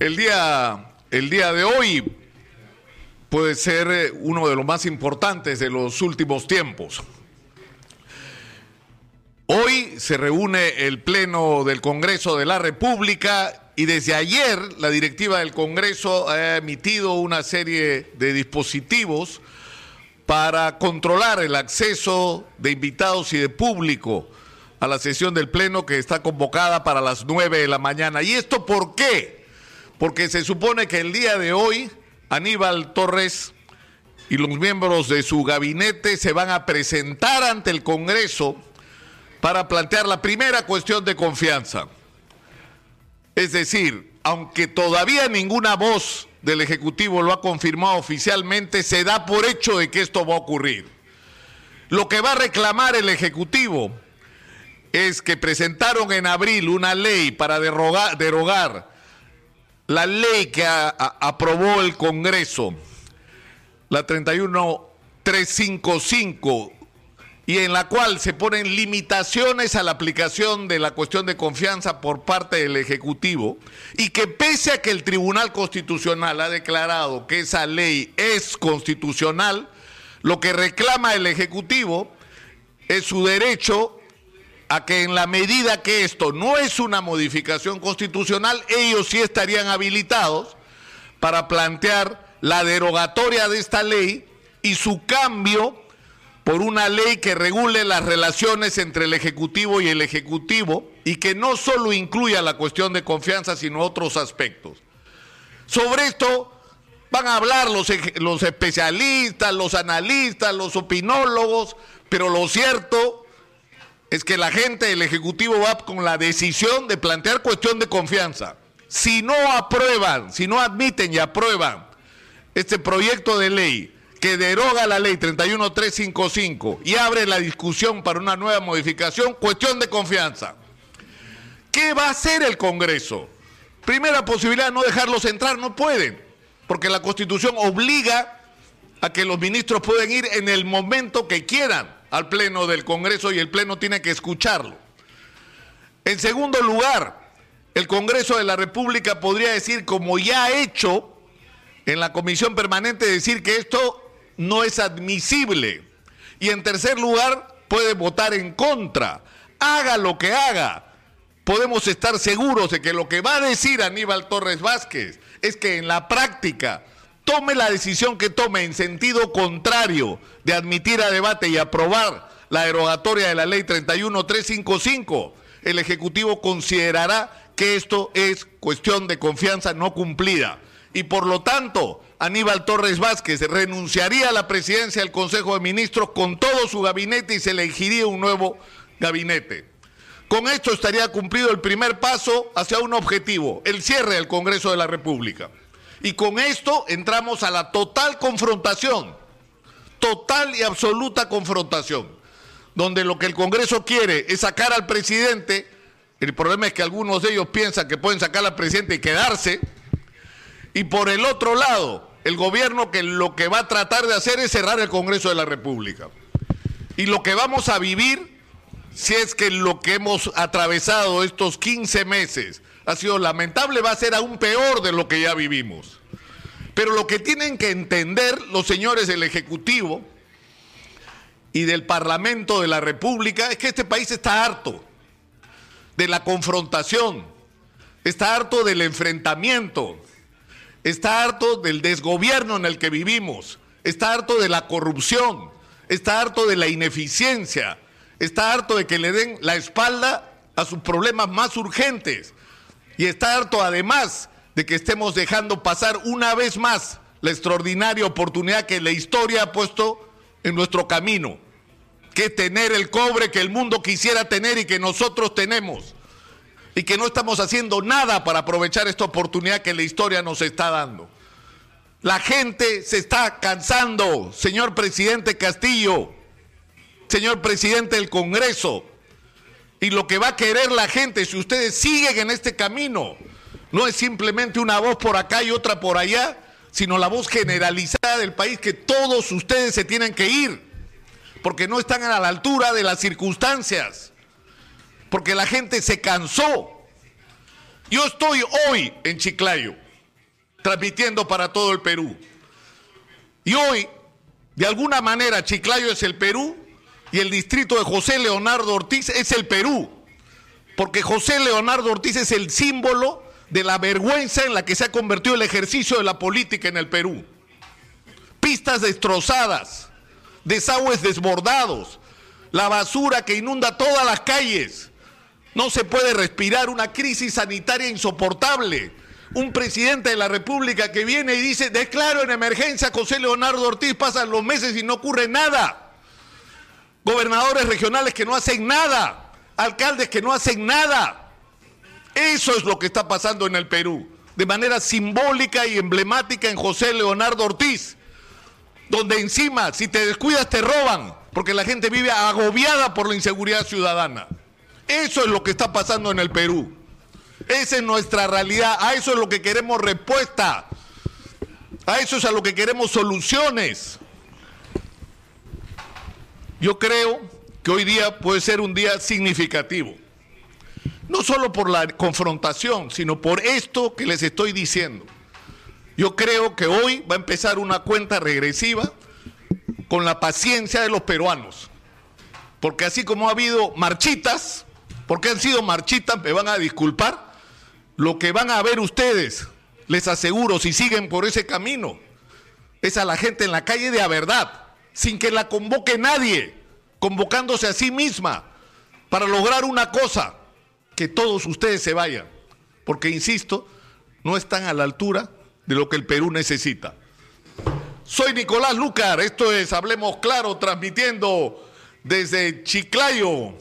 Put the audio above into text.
El día, el día de hoy puede ser eh, uno de los más importantes de los últimos tiempos. Hoy se reúne el Pleno del Congreso de la República y desde ayer la directiva del Congreso ha emitido una serie de dispositivos para controlar el acceso de invitados y de público a la sesión del Pleno que está convocada para las 9 de la mañana. ¿Y esto por qué? Porque se supone que el día de hoy Aníbal Torres y los miembros de su gabinete se van a presentar ante el Congreso para plantear la primera cuestión de confianza. Es decir, aunque todavía ninguna voz del Ejecutivo lo ha confirmado oficialmente, se da por hecho de que esto va a ocurrir. Lo que va a reclamar el Ejecutivo es que presentaron en abril una ley para derogar, la ley que aprobó el Congreso, la 31355, y en la cual se ponen limitaciones a la aplicación de la cuestión de confianza por parte del Ejecutivo, y que pese a que el Tribunal Constitucional ha declarado que esa ley es constitucional, lo que reclama el Ejecutivo es su derecho a que en la medida que esto no es una modificación constitucional, ellos sí estarían habilitados para plantear la derogatoria de esta ley y su cambio por una ley que regule las relaciones entre el Ejecutivo y el Ejecutivo y que no solo incluya la cuestión de confianza, sino otros aspectos. Sobre esto van a hablar los, los especialistas, los analistas, los opinólogos, pero lo cierto es que la gente del Ejecutivo va con la decisión de plantear cuestión de confianza. Si no aprueban, si no admiten y aprueban este proyecto de ley que deroga la ley 31355 y abre la discusión para una nueva modificación, cuestión de confianza. ¿Qué va a hacer el Congreso? Primera posibilidad, no dejarlos entrar, no pueden, porque la Constitución obliga a que los ministros pueden ir en el momento que quieran al Pleno del Congreso y el Pleno tiene que escucharlo. En segundo lugar, el Congreso de la República podría decir, como ya ha hecho en la Comisión Permanente, decir que esto no es admisible. Y en tercer lugar, puede votar en contra. Haga lo que haga. Podemos estar seguros de que lo que va a decir Aníbal Torres Vázquez es que en la práctica tome la decisión que tome en sentido contrario de admitir a debate y aprobar la derogatoria de la ley 31355, el Ejecutivo considerará que esto es cuestión de confianza no cumplida. Y por lo tanto, Aníbal Torres Vázquez renunciaría a la presidencia del Consejo de Ministros con todo su gabinete y se elegiría un nuevo gabinete. Con esto estaría cumplido el primer paso hacia un objetivo, el cierre del Congreso de la República. Y con esto entramos a la total confrontación, total y absoluta confrontación, donde lo que el Congreso quiere es sacar al presidente, el problema es que algunos de ellos piensan que pueden sacar al presidente y quedarse, y por el otro lado, el gobierno que lo que va a tratar de hacer es cerrar el Congreso de la República. Y lo que vamos a vivir, si es que lo que hemos atravesado estos 15 meses, ha sido lamentable, va a ser aún peor de lo que ya vivimos. Pero lo que tienen que entender los señores del Ejecutivo y del Parlamento de la República es que este país está harto de la confrontación, está harto del enfrentamiento, está harto del desgobierno en el que vivimos, está harto de la corrupción, está harto de la ineficiencia, está harto de que le den la espalda a sus problemas más urgentes y está harto además de que estemos dejando pasar una vez más la extraordinaria oportunidad que la historia ha puesto en nuestro camino, que es tener el cobre que el mundo quisiera tener y que nosotros tenemos, y que no estamos haciendo nada para aprovechar esta oportunidad que la historia nos está dando. La gente se está cansando, señor presidente Castillo, señor presidente del Congreso, y lo que va a querer la gente, si ustedes siguen en este camino, no es simplemente una voz por acá y otra por allá, sino la voz generalizada del país que todos ustedes se tienen que ir, porque no están a la altura de las circunstancias, porque la gente se cansó. Yo estoy hoy en Chiclayo, transmitiendo para todo el Perú. Y hoy, de alguna manera, Chiclayo es el Perú y el distrito de José Leonardo Ortiz es el Perú, porque José Leonardo Ortiz es el símbolo de la vergüenza en la que se ha convertido el ejercicio de la política en el Perú. Pistas destrozadas, desagües desbordados, la basura que inunda todas las calles. No se puede respirar una crisis sanitaria insoportable. Un presidente de la República que viene y dice, declaro en emergencia José Leonardo Ortiz, pasan los meses y no ocurre nada. Gobernadores regionales que no hacen nada, alcaldes que no hacen nada. Eso es lo que está pasando en el Perú, de manera simbólica y emblemática en José Leonardo Ortiz, donde encima, si te descuidas, te roban, porque la gente vive agobiada por la inseguridad ciudadana. Eso es lo que está pasando en el Perú. Esa es nuestra realidad. A eso es lo que queremos respuesta. A eso es a lo que queremos soluciones. Yo creo que hoy día puede ser un día significativo. No solo por la confrontación, sino por esto que les estoy diciendo. Yo creo que hoy va a empezar una cuenta regresiva con la paciencia de los peruanos. Porque así como ha habido marchitas, porque han sido marchitas, me van a disculpar, lo que van a ver ustedes, les aseguro, si siguen por ese camino, es a la gente en la calle de a verdad, sin que la convoque nadie, convocándose a sí misma para lograr una cosa, que todos ustedes se vayan, porque, insisto, no están a la altura de lo que el Perú necesita. Soy Nicolás Lucar, esto es Hablemos Claro, transmitiendo desde Chiclayo,